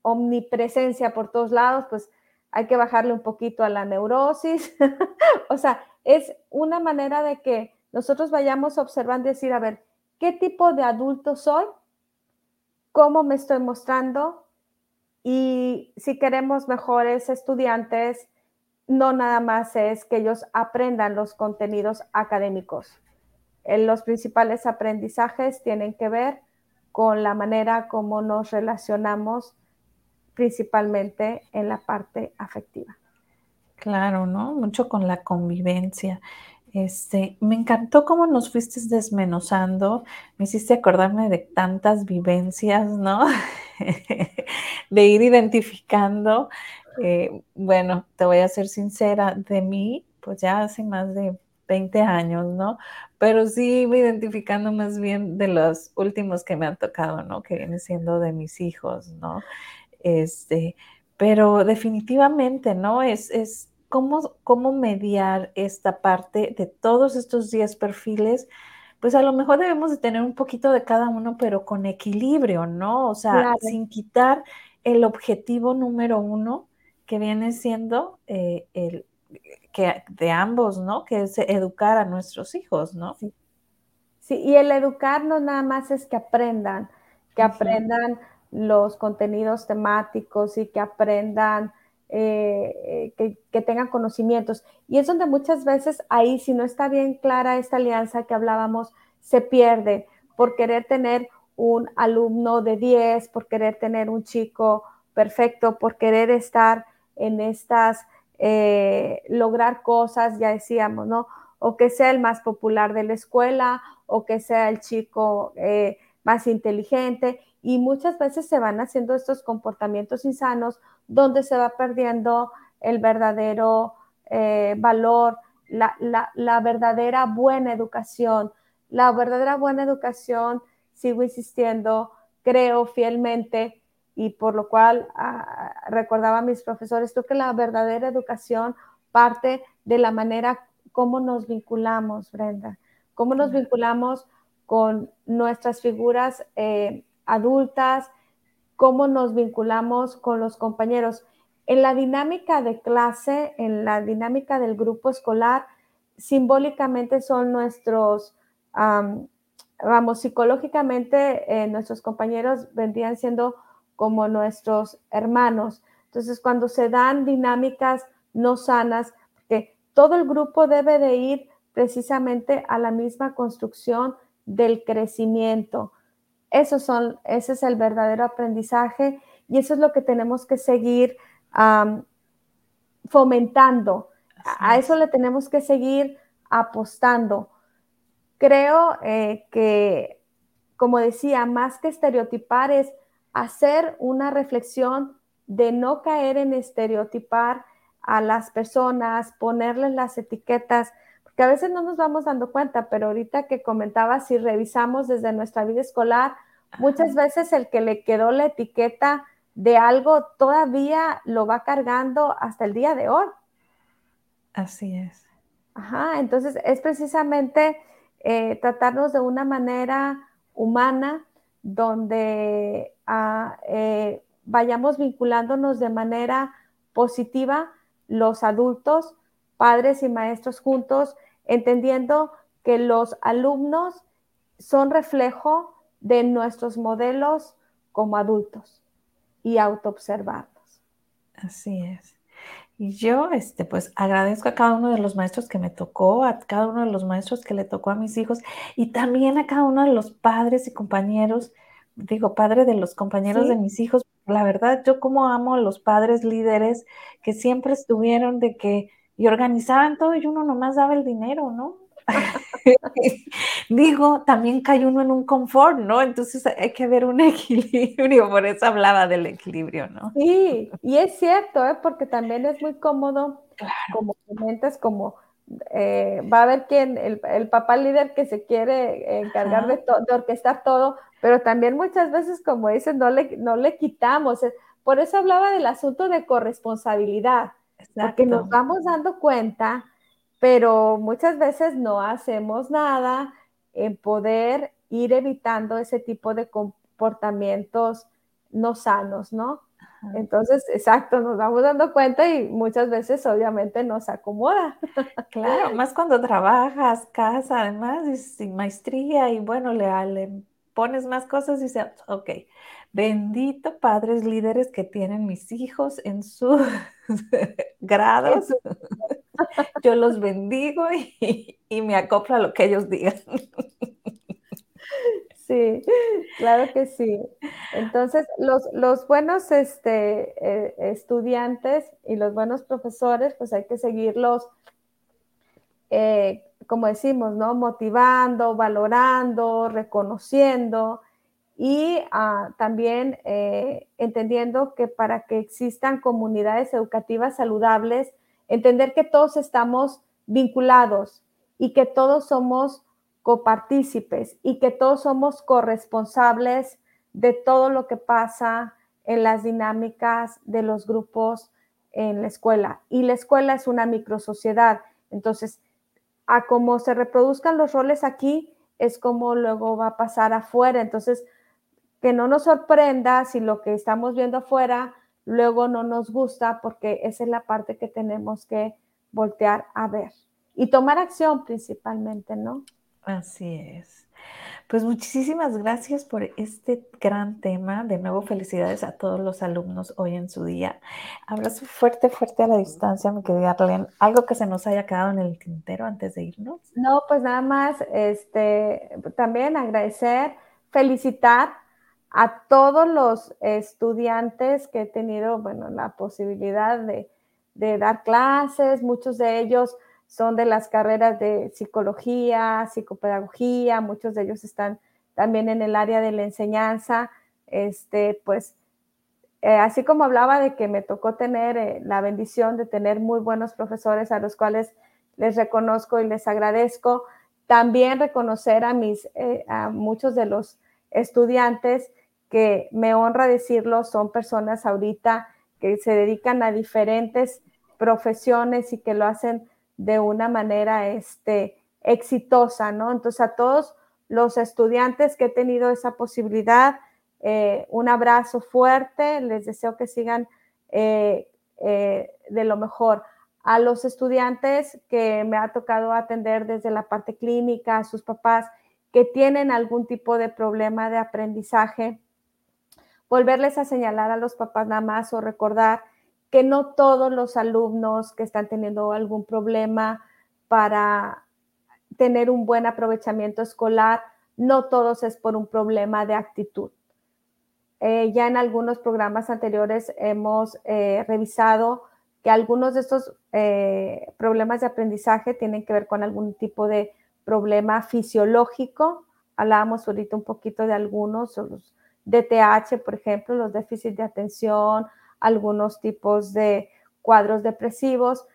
omnipresencia por todos lados, pues hay que bajarle un poquito a la neurosis. o sea, es una manera de que nosotros vayamos observando y decir, a ver, ¿qué tipo de adulto soy? ¿Cómo me estoy mostrando? Y si queremos mejores estudiantes, no nada más es que ellos aprendan los contenidos académicos. Los principales aprendizajes tienen que ver con la manera como nos relacionamos principalmente en la parte afectiva. Claro, ¿no? Mucho con la convivencia. Este, me encantó cómo nos fuiste desmenuzando, me hiciste acordarme de tantas vivencias, ¿no? de ir identificando eh, bueno, te voy a ser sincera, de mí, pues ya hace más de 20 años, ¿no? Pero sí me identificando más bien de los últimos que me han tocado, ¿no? Que vienen siendo de mis hijos, ¿no? Este, pero definitivamente, ¿no? Es, es cómo, cómo mediar esta parte de todos estos 10 perfiles, pues a lo mejor debemos de tener un poquito de cada uno, pero con equilibrio, ¿no? O sea, sin quitar el objetivo número uno, que viene siendo eh, el que de ambos, ¿no? Que es educar a nuestros hijos, ¿no? Sí. sí y el educar no nada más es que aprendan, que aprendan los contenidos temáticos y que aprendan, eh, que, tengan conocimientos. Y es donde muchas veces ahí, si no está bien clara esta alianza que hablábamos, se pierde por querer tener un alumno de 10, por querer tener un chico perfecto, por querer estar en estas, eh, lograr cosas, ya decíamos, ¿no? O que sea el más popular de la escuela, o que sea el chico eh, más inteligente, y muchas veces se van haciendo estos comportamientos insanos donde se va perdiendo el verdadero eh, valor, la, la, verdadera buena educación. La verdadera buena educación, sigo insistiendo, creo fielmente y por lo cual ah, recordaba a mis profesores, creo que la verdadera educación parte de la manera como nos vinculamos, Brenda, cómo nos vinculamos con nuestras figuras eh, adultas, cómo nos vinculamos con los compañeros. En la dinámica de clase, en la dinámica del grupo escolar, simbólicamente son nuestros, vamos, psicológicamente eh, nuestros compañeros vendrían siendo como nuestros hermanos. Entonces, cuando se dan dinámicas no sanas, que todo el grupo debe de ir precisamente a la misma construcción del crecimiento. Eso son, ese es el verdadero aprendizaje y eso es lo que tenemos que seguir fomentando. A eso le tenemos que seguir apostando. Creo eh, que, como decía, más que estereotipar es hacer una reflexión de no caer en estereotipar a las personas, ponerles las etiquetas, porque a veces no nos vamos dando cuenta, pero ahorita que comentaba, si revisamos desde nuestra vida escolar, muchas veces el que le quedó la etiqueta de algo todavía lo va cargando hasta el día de hoy. Así es. Ajá, entonces es precisamente eh, tratarnos de una manera humana, donde ah, eh, vayamos vinculándonos de manera positiva los adultos, padres y maestros juntos, entendiendo que los alumnos son reflejo de nuestros modelos como adultos y autoobservarlos. Así es. Y yo, este, pues agradezco a cada uno de los maestros que me tocó, a cada uno de los maestros que le tocó a mis hijos y también a cada uno de los padres y compañeros, digo, padre de los compañeros de mis hijos. La verdad, yo como amo a los padres líderes que siempre estuvieron de que y organizaban todo y uno nomás daba el dinero, ¿no? Digo, también cae uno en un confort, ¿no? Entonces hay que ver un equilibrio, por eso hablaba del equilibrio, ¿no? Sí, y es cierto, ¿eh? porque también es muy cómodo, como comentas, como eh, va a haber quien, el, el, papá líder que se quiere encargar de, de, orquestar todo, pero también muchas veces, como dicen, no le, no le quitamos. Por eso hablaba del asunto de corresponsabilidad, porque nos vamos dando cuenta, pero muchas veces no hacemos nada en poder ir evitando ese tipo de comportamientos no sanos, ¿no? Entonces, exacto, nos vamos dando cuenta y muchas veces obviamente nos acomoda. Claro, más cuando trabajas, casa, además, y sin maestría y bueno, le, le pones más cosas y dices, ok, bendito padres líderes que tienen mis hijos en sus grados. Yo los bendigo y, y me acoplo a lo que ellos digan. Sí, claro que sí. Entonces, los, los buenos este, eh, estudiantes y los buenos profesores, pues hay que seguirlos, eh, como decimos, ¿no? Motivando, valorando, reconociendo y ah, también eh, entendiendo que para que existan comunidades educativas saludables, entender que todos estamos vinculados y que todos somos copartícipes y que todos somos corresponsables de todo lo que pasa en las dinámicas de los grupos en la escuela. Y la escuela es una microsociedad. Entonces, a cómo se reproduzcan los roles aquí, es como luego va a pasar afuera. Entonces, que no nos sorprenda si lo que estamos viendo afuera luego no nos gusta, porque esa es la parte que tenemos que voltear a ver y tomar acción principalmente, ¿no? Así es. Pues muchísimas gracias por este gran tema. De nuevo, felicidades a todos los alumnos hoy en su día. Abrazo fuerte, fuerte a la distancia, mi querida Arlene. ¿Algo que se nos haya quedado en el tintero antes de irnos? No, pues nada más, este, también agradecer, felicitar a todos los estudiantes que he tenido, bueno, la posibilidad de, dar clases, muchos de ellos son de las carreras de psicología, psicopedagogía, muchos de ellos están también en el área de la enseñanza, este, pues, eh, así como hablaba de que me tocó tener eh, la bendición de tener muy buenos profesores a los cuales les reconozco y les agradezco, también reconocer a mis, eh, a muchos de los estudiantes que me honra decirlo, son personas ahorita que se dedican a diferentes profesiones y que lo hacen de una manera este, exitosa, ¿no? Entonces a todos los estudiantes que he tenido esa posibilidad, eh, un abrazo fuerte, les deseo que sigan eh, eh, de lo mejor. A los estudiantes que me ha tocado atender desde la parte clínica, a sus papás que tienen algún tipo de problema de aprendizaje, volverles a señalar a los papás nada más o recordar que no todos los alumnos que están teniendo algún problema para tener un buen aprovechamiento escolar, no todos es por un problema de actitud. Eh, ya en algunos programas anteriores hemos eh, revisado que algunos de estos eh, problemas de aprendizaje tienen que ver con algún tipo de problema fisiológico. Hablábamos ahorita un poquito de algunos, los DTH, por ejemplo, los déficits de atención, algunos tipos de cuadros depresivos.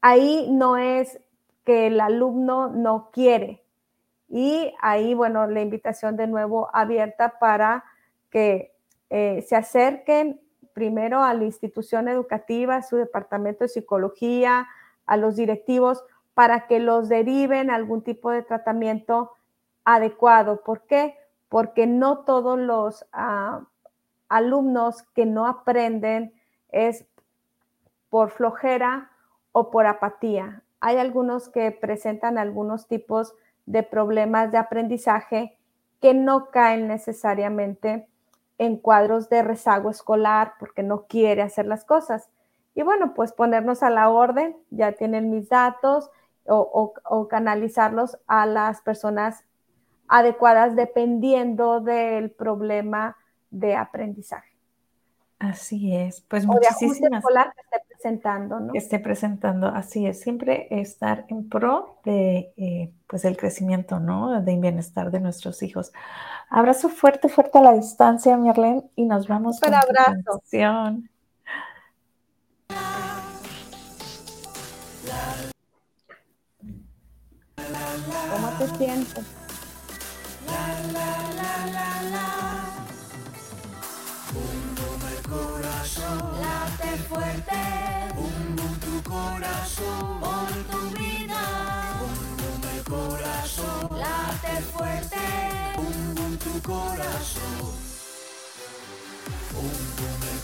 Ahí no es que el alumno no quiere. Y ahí, bueno, la invitación de nuevo abierta para que eh, se acerquen primero a la institución educativa, a su departamento de psicología, a los directivos, para que los deriven a algún tipo de tratamiento adecuado. ¿Por qué? Porque no todos los ah, alumnos que no aprenden es por flojera o por apatía. Hay algunos que presentan algunos tipos de problemas de aprendizaje que no caen necesariamente en cuadros de rezago escolar porque no quiere hacer las cosas. Y bueno, pues ponernos a la orden, ya tienen mis datos o, canalizarlos a las personas adecuadas dependiendo del problema de aprendizaje. Así es, pues muchísimas escolar que esté presentando, ¿no? Que esté presentando, así es, siempre estar en pro de eh, pues el crecimiento, ¿no? De bienestar de nuestros hijos. Abrazo fuerte, fuerte a la distancia, Marlene, y nos vamos con abrazo. ¿Cómo te sientes? Fuerte. Bum, bum tu corazón. Por tu vida. Bum, bum el corazón. Late fuerte. Bum, bum tu corazón.